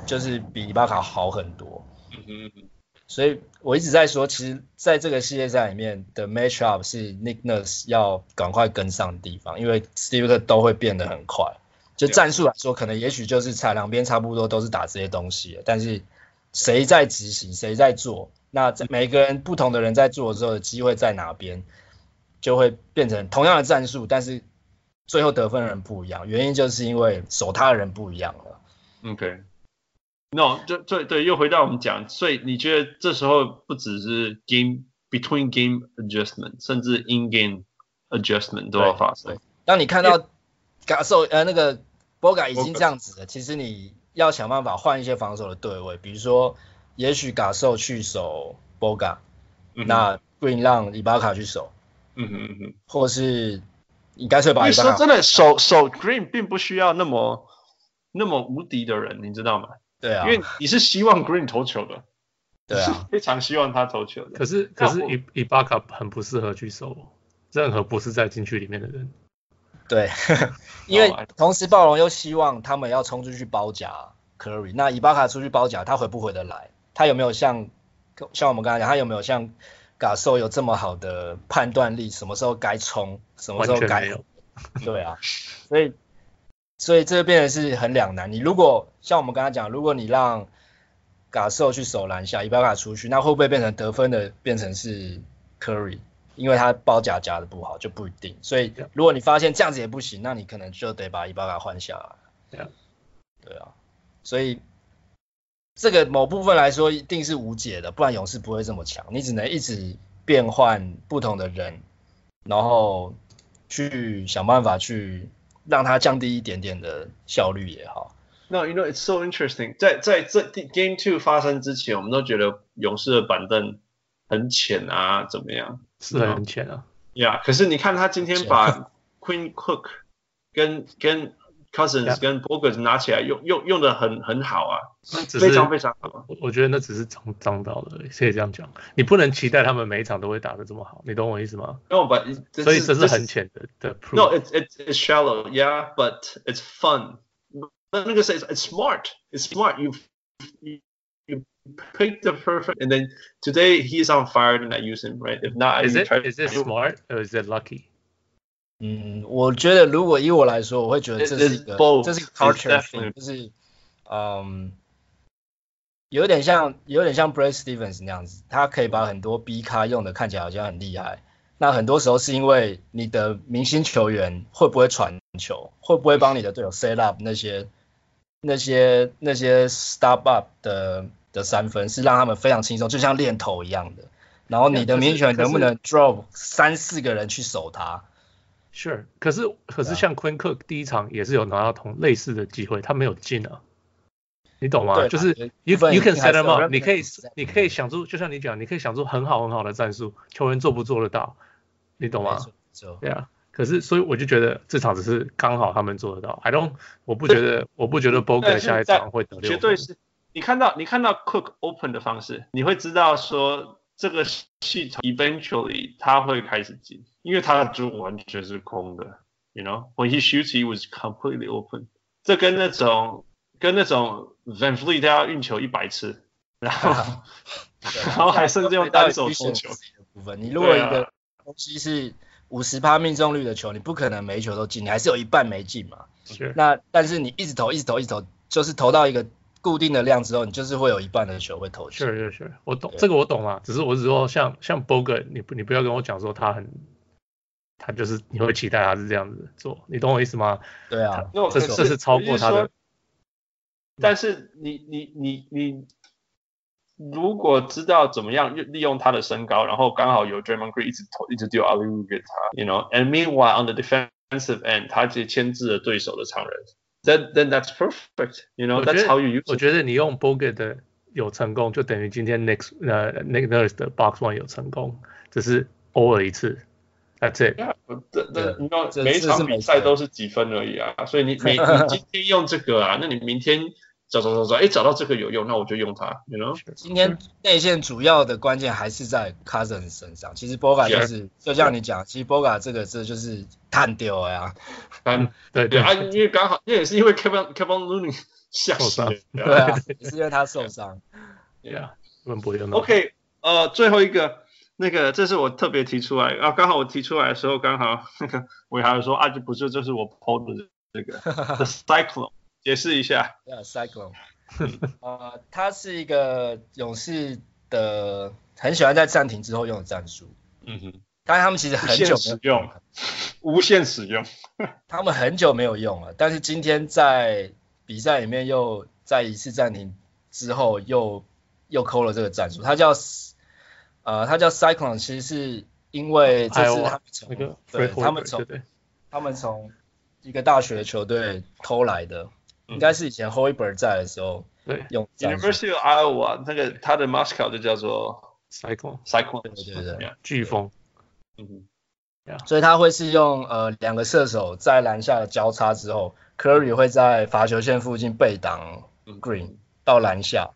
就是比伊巴卡好很多。嗯哼，所以我一直在说，其实在这个系列赛里面的 matchup 是 Nick Nurse 要赶快跟上的地方，因为 Steve Kerr 都会变得很快。就战术来说，可能也许就是差两边差不多都是打这些东西，但是谁在执行，谁在做，那每个人不同的人在做的时候的机会在哪边，就会变成同样的战术，但是最后得分的人不一样，原因就是因为守他的人不一样了。OK。No，就对对，又回到我们讲，所以你觉得这时候不只是 game between game adjustment，甚至 in game adjustment 都要发生。当你看到 Gasol 呃那个 Boga 已经这样子了，其实你要想办法换一些防守的对位，比如说也许 Gasol 去守 Boga，、嗯、那 Green 让 Ibaka 去守，嗯哼嗯哼，或是你干脆把你说真的守守 Green 并不需要那么那么无敌的人，你知道吗？对啊，因为你是希望 Green 投球的，对啊，非常希望他投球的。可是可是伊伊巴卡很不适合去守任何不是在禁区里面的人。对，因为同时暴龙又希望他们要冲出去包夹 Curry，那伊巴卡出去包夹，他回不回得来？他有没有像像我们刚才讲，他有没有像 Gasol 有这么好的判断力？什么时候该冲，什么时候该？对啊，所以。所以这个变得是很两难。你如果像我们刚才讲，如果你让 Gasol 去守篮下，伊巴卡出去，那会不会变成得分的变成是 Curry？因为他包夹夹的不好，就不一定。所以如果你发现这样子也不行，那你可能就得把伊巴卡换下来。对啊，对啊。所以这个某部分来说一定是无解的，不然勇士不会这么强。你只能一直变换不同的人，然后去想办法去。让他降低一点点的效率也好。No, you know it's so interesting 在。在在这 Game Two 发生之前，我们都觉得勇士的板凳很浅啊，怎么样？是很浅啊。呀，yeah, 可是你看他今天把 Queen Cook 跟跟 Cousins 跟 Bogut 拿起来用用用的很很好啊，非常非常好。我觉得那只是脏脏到的，可以这样讲。你不能期待他们每一场都会打得这么好，你懂我意思吗？No, but 所以这是很浅的的。No, it's it's it's shallow, yeah, but it's fun. 那个是 it's smart, it's smart. You you you pick the perfect, and then today he's on fire, and I use him, right? If not, is it is it smart or is it lucky? 嗯，我觉得如果以我来说，我会觉得这是一个这是一个 culture thing，就是，嗯，有点像有点像 Brad Stevens 那样子，他可以把很多 B 咖用的看起来好像很厉害，那很多时候是因为你的明星球员会不会传球，会不会帮你的队友 set up 那些那些那些 stop up 的的三分，是让他们非常轻松，就像练投一样的。然后你的明星球员能不能 drop 三四个人去守他？Sure，可是可是像 Quinn Cook 第一场也是有拿到同类似的机会，他没有进啊，你懂吗？就是 you you can set them up，你可以你可以想出，就像你讲，你可以想出很好很好的战术，球员做不做得到，你懂吗？对啊，可是所以我就觉得这场只是刚好他们做得到，I don't，我不觉得我不觉得 Bogut 下一场会得六分。绝对是，你看到你看到 Cook open 的方式，你会知道说这个系统 eventually 他会开始进。因为他的柱完全是空的，you know，when he shoots he was completely open。这跟那种跟那种 Van Fleet 他要运球一百次，然后 然后还甚至用单手投球的部分。你如果一个东西是五十趴命中率的球，你不可能每一球都进，你还是有一半没进嘛。是。那但是你一直投一直投一直投，就是投到一个固定的量之后，你就是会有一半的球会投进。是是是，我懂这个我懂啊，只是我是说像像 Bogut，你不你不要跟我讲说他很。他就是你会期待他是这样子做，你懂我意思吗？对啊，这是这是超过他的。但是你你你你如果知道怎么样利用他的身高，然后刚好有 Draymond Green 一直投一直丢 alley-oop 给他，you know，and meanwhile on the defensive end，他直接牵制了对手的长人，then then that's perfect，you know，that's how you use。我觉得你用 Bogut 的有成功，就等于今天 Next 呃 Nick Nurse 的 Box One 有成功，只是偶尔一次。That's it. 这这你知道每一场比赛都是几分而已啊，所以你你 你今天用这个啊，那你明天找找找找，哎，找到这个有用，那我就用它，you know？今天内线主要的关键还是在 Cousins 身上，其实 Boga 就是就像你讲，其实 Boga 这个这就是探丢呀，嗯，对对啊，因为刚好那也是因为 Kevin Kevin Looney 下伤，对啊，也是因为他受伤，对啊。根本不会用。OK，呃，最后一个，那个这是我特别提出来啊，刚好我提出来的时候，刚好那个我还有说啊，这不是，这是我 PO 的这个 The Cyclone，解释一下。Yeah, Cyclone，呃，它是一个勇士的很喜欢在暂停之后用的战术。嗯哼，但是他们其实很久没有用，无限使用。他们很久没有用了，但是今天在比赛里面又在一次暂停之后又又抠了这个战术，它叫呃它叫 Cyclone，其实是因为这是他们从、那个、对他们从他们从一个大学球队偷来的，嗯、应该是以前 Hoiberg 在的时候用对 University of Iowa 那个他的 mascot 就叫做 Cyclone，Cyclone，对对对，飓风，嗯哼。Yeah. 所以他会是用呃两个射手在篮下的交叉之后，Curry 会在罚球线附近背挡 Green 到篮下，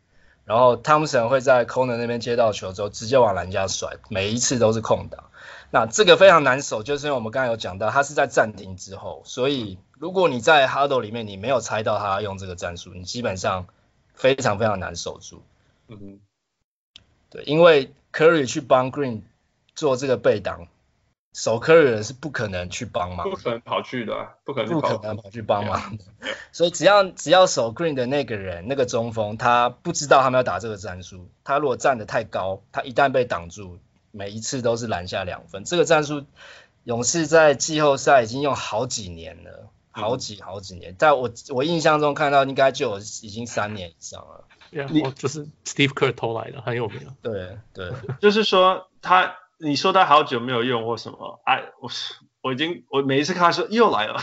然后 Thompson 会在 corner 那边接到球之后直接往篮下甩，每一次都是空档。那这个非常难守，就是因为我们刚才有讲到，他是在暂停之后，所以如果你在 huddle 里面你没有猜到他用这个战术，你基本上非常非常难守住。嗯哼，对，因为 Curry 去帮 Green 做这个背挡。守 Curry 的是不可能去帮忙，不可能跑去的、啊，不可能不可能跑去帮忙。所以只要只要守 Green 的那个人，那个中锋，他不知道他们要打这个战术，他如果站得太高，他一旦被挡住，每一次都是篮下两分。这个战术，勇士在季后赛已经用好几年了，好几好几年，在我我印象中看到应该就有已经三年以上了。你就是 Steve Kerr 偷来的，很有名。对对，就是说他。你说他好久没有用或什么？哎，我我已经我每一次看他说又来了，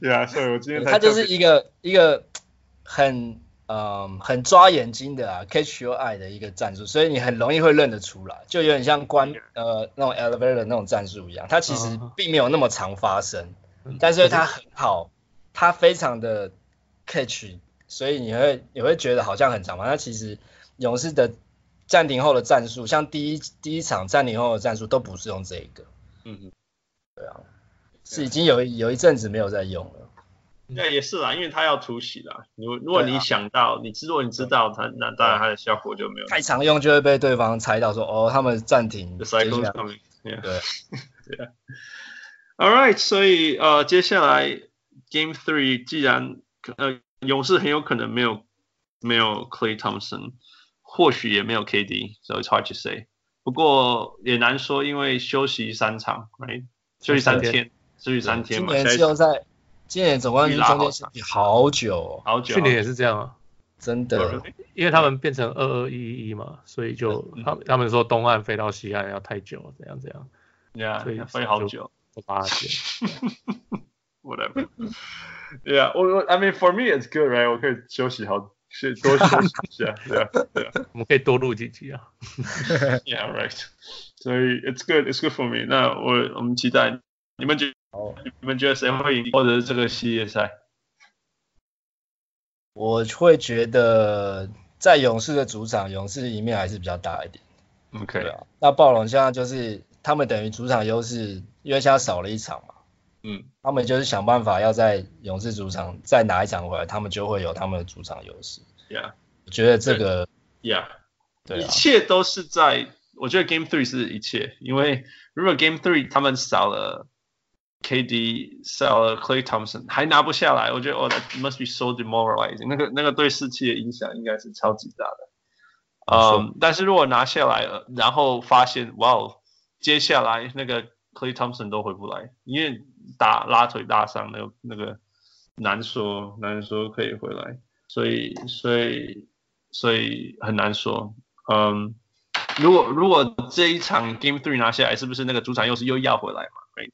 对啊，所以我今天他就是一个一个很嗯很抓眼睛的啊，catch your eye 的一个战术，所以你很容易会认得出来，就有点像关呃那种 elevator 那种战术一样，它其实并没有那么常发生，但是它很好，它非常的 catch，所以你会你会觉得好像很长嘛，它其实勇士的。暂停后的战术，像第一第一场暂停后的战术都不是用这个。嗯嗯，对啊，是已经有有一阵子没有在用了。那也是啦，因为他要突袭啦。如如果你想到，你知如果你知道他，那当然他的效果就没有。太常用就会被对方猜到说，哦，他们暂停。The cycle's coming. 对 对。All right，所以呃，接下来 Game Three，既然呃勇士很有可能没有没有 Clay Thompson。或许也没有 KD，so it's hard to say。不过也难说，因为休息三场，right？休息三天，休息三天嘛。今年季后赛，今年总冠军中间休息好久，哦，好久。去年也是这样啊，真的，因为他们变成二二一一嘛，所以就他们他们说东岸飞到西岸要太久，怎样怎样。Yeah，所以飞好久，八天。Whatever。Yeah，我我，I mean for me it's good, right？我可以休息好。是多休息一下，对啊，对啊，我们可以多录几集啊。Yeah, right. 所以 it's good, it's good for me. 那我我们期待你们觉你们觉得谁会赢，或者是这个系列赛？我会觉得在勇士的主场，勇士赢面还是比较大一点。OK 对啊，那暴龙现在就是他们等于主场优势，因为现在少了一场嘛。嗯，他们就是想办法要在勇士主场再拿一场回来，他们就会有他们的主场优势。Yeah，我觉得这个，Yeah，对啊，一切都是在，我觉得 Game Three 是一切，因为如果 Game Three 他们少了 KD，少了 Clay Thompson，还拿不下来，我觉得哦 must be so demoralizing，那个那个对士气的影响应该是超级大的。嗯，但是如果拿下来了，然后发现哇哦，接下来那个 Clay Thompson 都回不来，因为打拉腿大伤，那个那个难说难说可以回来，所以所以所以很难说。嗯，如果如果这一场 Game Three 拿下来，是不是那个主场又是又要回来嘛？Right?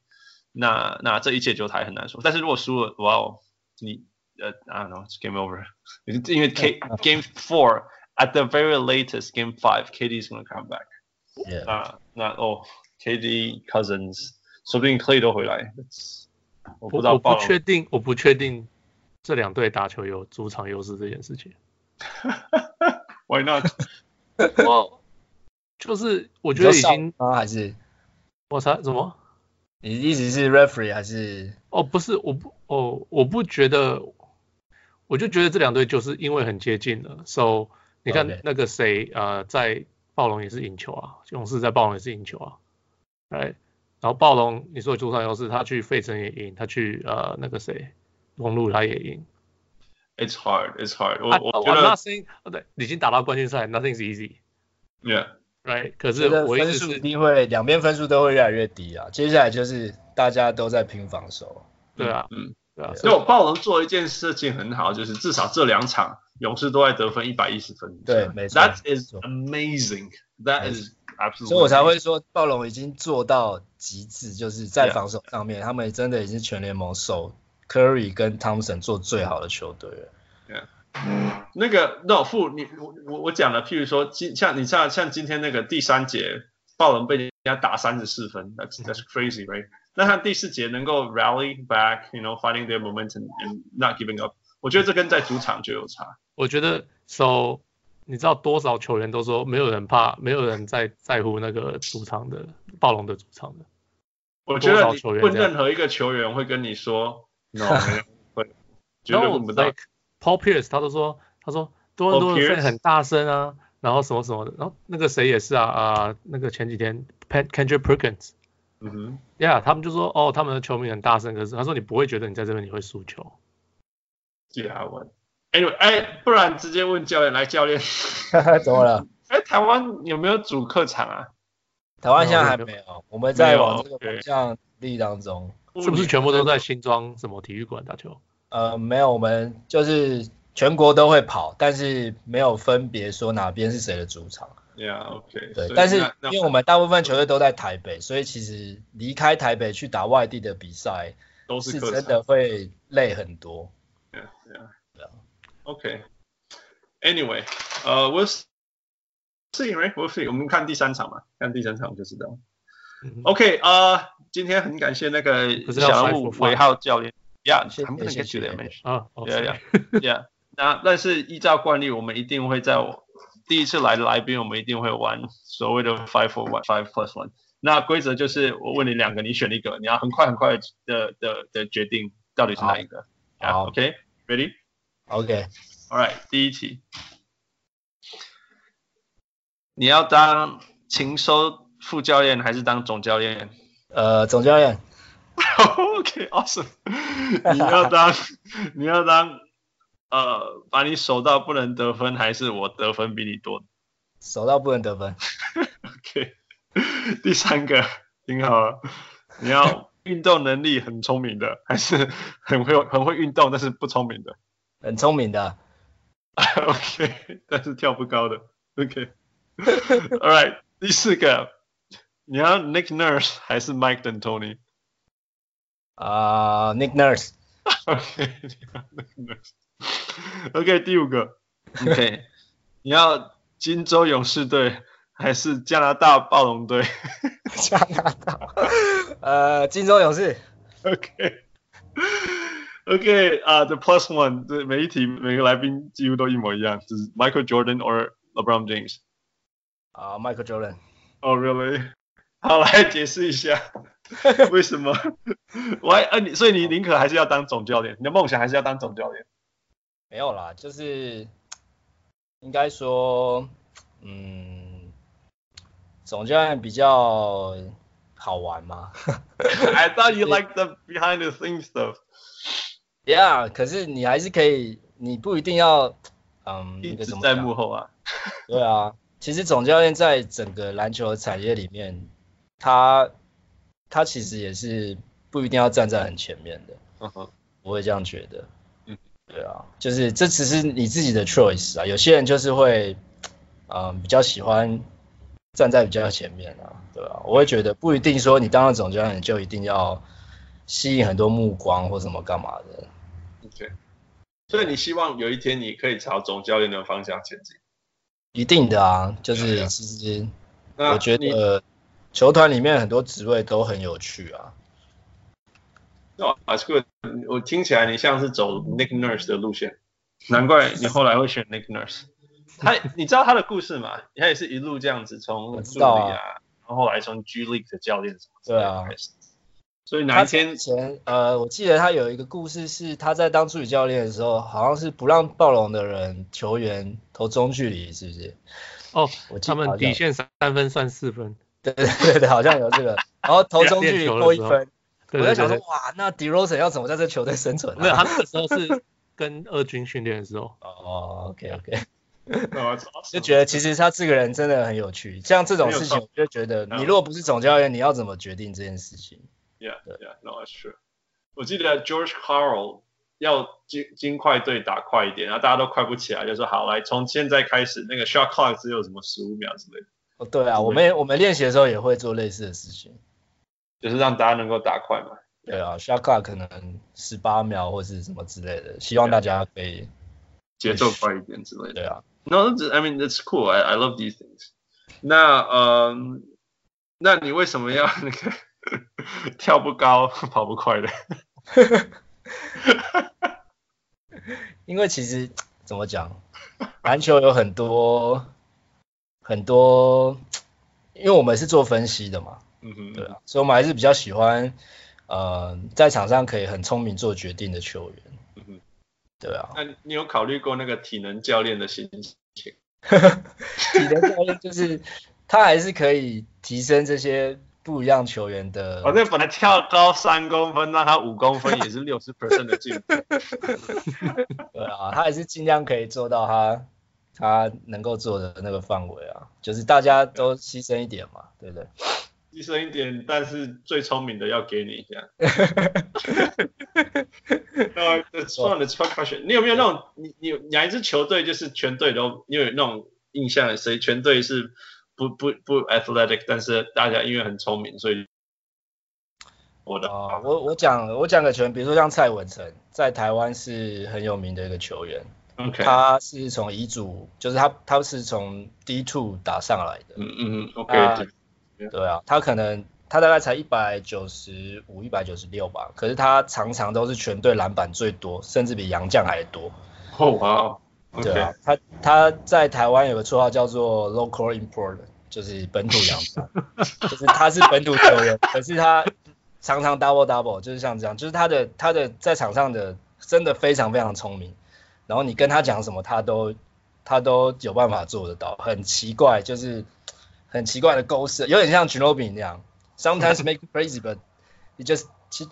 那那这一切就还很难说。但是如果输了，哇哦，你呃，I don't know，it's game over。因为 K Game Four at the very latest Game Five KD is gonna come back。Yeah. 那那哦，KD Cousins。说不定 Klay 都回来，我不知道。我不确定，我不确定这两队打球有主场优势这件事情。Why not？我就是我觉得已经啊，还是我猜什么？你的意思是 referee 还是？哦，不是，我不，哦，我不觉得，我就觉得这两队就是因为很接近了，so 你看那个谁呃在暴龙也是赢球啊，勇士在暴龙也是赢球啊，哎，然后暴龙你说主场优势，他去费城也赢，他去呃那个谁公路他也赢。It's hard, it's hard 我。我我觉得 nothing 对，已经打到冠军赛，nothing's easy。Yeah, right。可是我分数一定会两边分数都会越来越低啊，接下来就是大家都在拼防守。对啊，嗯。对啊，所以我暴龙做一件事情很好，就是至少这两场勇士都在得分一百一十分。对，没错。That is amazing. That is. 所以我才会说暴龙已经做到极致，就是在防守上面，yeah. 他们真的已经全联盟首 Curry 跟 Thompson 做最好的球队了。Yeah. 那个 No 副你我我我讲了，譬如说今像你像像今天那个第三节，暴龙被人家打三十四分，That's That's crazy, right? 那他第四节能够 rally back，you know, finding their momentum and not giving up，我觉得这跟在主场就有差。我觉得，so 你知道多少球员都说没有人怕，没有人在在乎那个主场的暴龙的主场的。我觉得你问任何一个球员会跟你说，no，会绝对问不到。no, like Paul Pierce 他都说，他说多伦多的 fan 很大声啊，然后什么什么的，然后那个谁也是啊啊，那个前几天 Kendrick Perkins。嗯哼，Yeah，他们就说哦，他们的球迷很大声，可是他说你不会觉得你在这边你会输球。Yeah，我，Anyway，哎，不然直接问教练，来教练，怎么了？哎，台湾有没有主客场啊？台湾现在还没有，我们在往这个方向力当中，是不是全部都在新庄什么体育馆打球？呃，没有，我们就是全国都会跑，但是没有分别说哪边是谁的主场。Yeah，OK。对，但是因为我们大部分球队都在台北，所以其实离开台北去打外地的比赛，都是真的会累很多。Yeah，Yeah，OK。Anyway，呃，We'll see，right？We'll see。我们看第三场嘛，看第三场就知道。OK，呃，今天很感谢那个小人物尾号教练。Yeah，I'm gonna get you there, man。啊，Yeah，Yeah，Yeah。那但是依照惯例，我们一定会在我。第一次来的来宾，我们一定会玩所谓的 five for one five plus one。那规则就是我问你两个，你选一个，你要很快很快的的的决定到底是哪一个。好，OK，Ready？OK，All right，第一题，你要当情收副教练还是当总教练？呃，总教练。OK，Awesome。你要当，你要当。呃，把你守到不能得分，还是我得分比你多？守到不能得分。OK，第三个挺好了，你要运动能力很聪明的，还是很会很会运动但是不聪明的？很聪明的。OK，但是跳不高的。OK，All right，第四个，你要 Nick Nurse 还是 Mike D'Antoni？啊、uh,，Nick Nurse。OK，Nick Nurse。OK，第五个，OK，你要金州勇士队还是加拿大暴龙队？加拿大，呃，金州勇士。OK，OK，啊，The Plus One，这每一题每个来宾几乎都一模一样，就是 Michael Jordan or LeBron James。啊、uh,，Michael Jordan。Oh really？好，来解释一下为什么？我还，呃，你所以你宁可还是要当总教练？你的梦想还是要当总教练？没有啦，就是应该说，嗯，总教练比较好玩嘛。 I thought you liked the behind the scenes stuff. Yeah，可是你还是可以，你不一定要，嗯，一直在幕后啊。对啊，其实总教练在整个篮球产业里面，他他其实也是不一定要站在很前面的。嗯哼，我会这样觉得。对啊，就是这只是你自己的 choice 啊。有些人就是会，嗯，比较喜欢站在比较前面啊，对啊，我会觉得不一定说你当了总教练就一定要吸引很多目光或什么干嘛的。OK，所以你希望有一天你可以朝总教练的方向前进？一定的啊，就是其实我觉得球团里面很多职位都很有趣啊。那，啊，这个我听起来你像是走 Nick Nurse 的路线，难怪你后来会选 Nick Nurse。他，你知道他的故事吗？他也是一路这样子从助理啊，然后后来从 G League 的教练什么之类的开始。所以哪一天前呃，我记得他有一个故事是他在当助理教练的时候，好像是不让暴龙的人球员投中距离，是不是？哦，我记得他们底线三三分算四分，对对对对，好像有这个，然后投 中距离多一分。我在想说，哇，那 DeRozan 要怎么在这球队生存？没有，他那个时候是 跟二军训练的时候。哦，OK OK。就觉得其实他这个人真的很有趣，像这种事情，我就觉得你如果不是总教练，你要怎么决定这件事情？Yeah, yeah, no, that's true. 我记得 George Karl 要金金块队打快一点，然后大家都快不起来，就说好来，从现在开始那个 shot clock 只有什么十五秒之类的。哦，对啊，我们我们练习的时候也会做类似的事情，就是让大家能够打快嘛。对啊，shot clock 可能十八秒或是什么之类的，希望大家可以节奏快一点之类的。对啊。No, I mean that's cool. I I love these things. 那嗯，那你为什么要那个 跳不高、跑不快的？因为其实怎么讲，篮球有很多很多，因为我们是做分析的嘛，嗯哼，对啊，所以我们还是比较喜欢呃在场上可以很聪明做决定的球员。对啊，那你有考虑过那个体能教练的心情？体能教练就是他还是可以提升这些不一样球员的。反正本来跳高三公分，让他五公分也是六十 percent 的进步。对啊，他还是尽量可以做到他他能够做的那个范围啊，就是大家都牺牲一点嘛，对不对？牺牲一点，但是最聪明的要给你 这样。呃，That's one of the question。你有没有那种你你哪一支球队就是全队都因为那种印象，谁全队是不不不 athletic，但是大家因为很聪明，所以我的啊，我我讲我讲个球员，比如说像蔡文成，在台湾是很有名的一个球员。他是从乙组，就是他他是从 D two 打上来的。嗯嗯嗯，OK。对啊，他可能他大概才一百九十五、一百九十六吧，可是他常常都是全队篮板最多，甚至比杨将还多。哦哇，对啊，他他在台湾有个绰号叫做 local import，就是本土洋将，就是他是本土球员，可是他常常 double double，就是像这样，就是他的他的在场上的真的非常非常聪明，然后你跟他讲什么，他都他都有办法做得到，很奇怪，就是。很奇怪的勾式，有点像 Ginobili 那样，sometimes make crazy, but he just he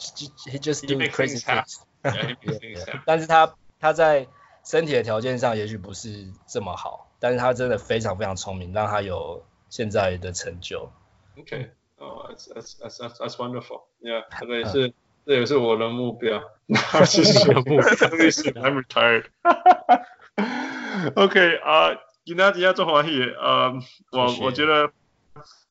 he just do crazy things。但是他他在身体的条件上也许不是这么好，但是他真的非常非常聪明，让他有现在的成就。Okay, oh, that's that's that's that's wonderful. Yeah，这也是这也是我的目标。谢谢 目标。I'm retired. Okay 啊。今天今天做环也，呃，我我觉得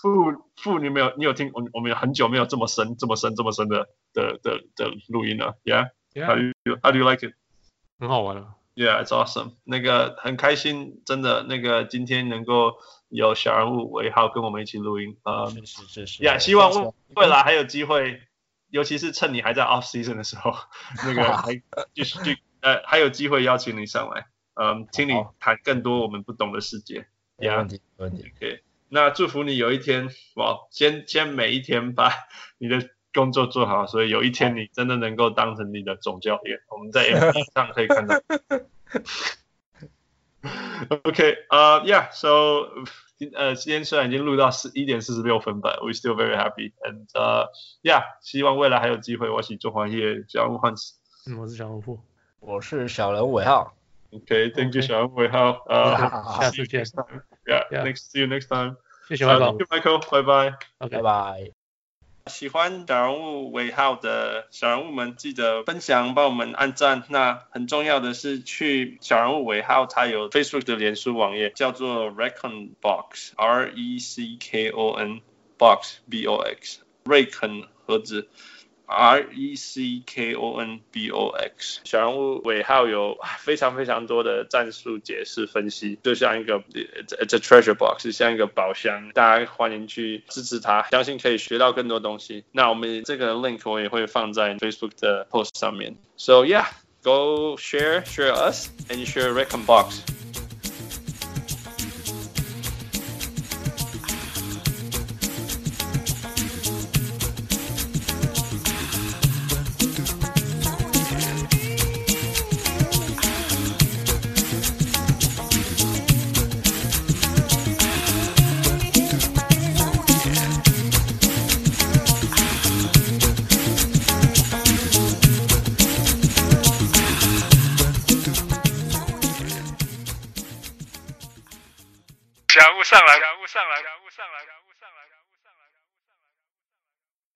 傅傅你没有你有听我我们有很久没有这么深这么深这么深的的的的录音了，Yeah，How do you How do you like it？很好玩啊，Yeah，it's awesome。那个很开心，真的那个今天能够有小人物尾号跟我们一起录音，呃，是是是是，Yeah，希望未来还有机会，尤其是趁你还在 off season 的时候，那个还就是就呃还有机会邀请你上来。嗯，听你谈更多我们不懂的世界。没问题，没问题。OK，那祝福你有一天，哇，先先每一天把你的工作做好，所以有一天你真的能够当成你的总教练。我们在 MB 上可以看到。OK，呃、uh,，Yeah，so，呃，今天虽然已经录到十一点四十六分，but we still very happy and 呃、uh,，Yeah，希望未来还有机会，我是中华业小人物汉斯。嗯，我是小人物，我是小人物尾号。OK，Thank you，小人物尾号。呃，下次见。Yeah，next，see you next time。谢谢 Michael，拜拜。拜拜。喜欢小人物尾号的小人物们，记得分享，帮我们按赞。那很重要的是，去小人物尾号，它有 Facebook 的脸书网页，叫做 Reckon Box，R E C K O N Box，B O X，瑞肯盒子。R E C K O N B O X，小人物尾号有非常非常多的战术解释分析，就像一个 It's a treasure box，像一个宝箱，大家欢迎去支持它，相信可以学到更多东西。那我们这个 link 我也会放在 Facebook 的 post 上面。So yeah，go share share us and share Recon Box。上来，强物上来，强物上来。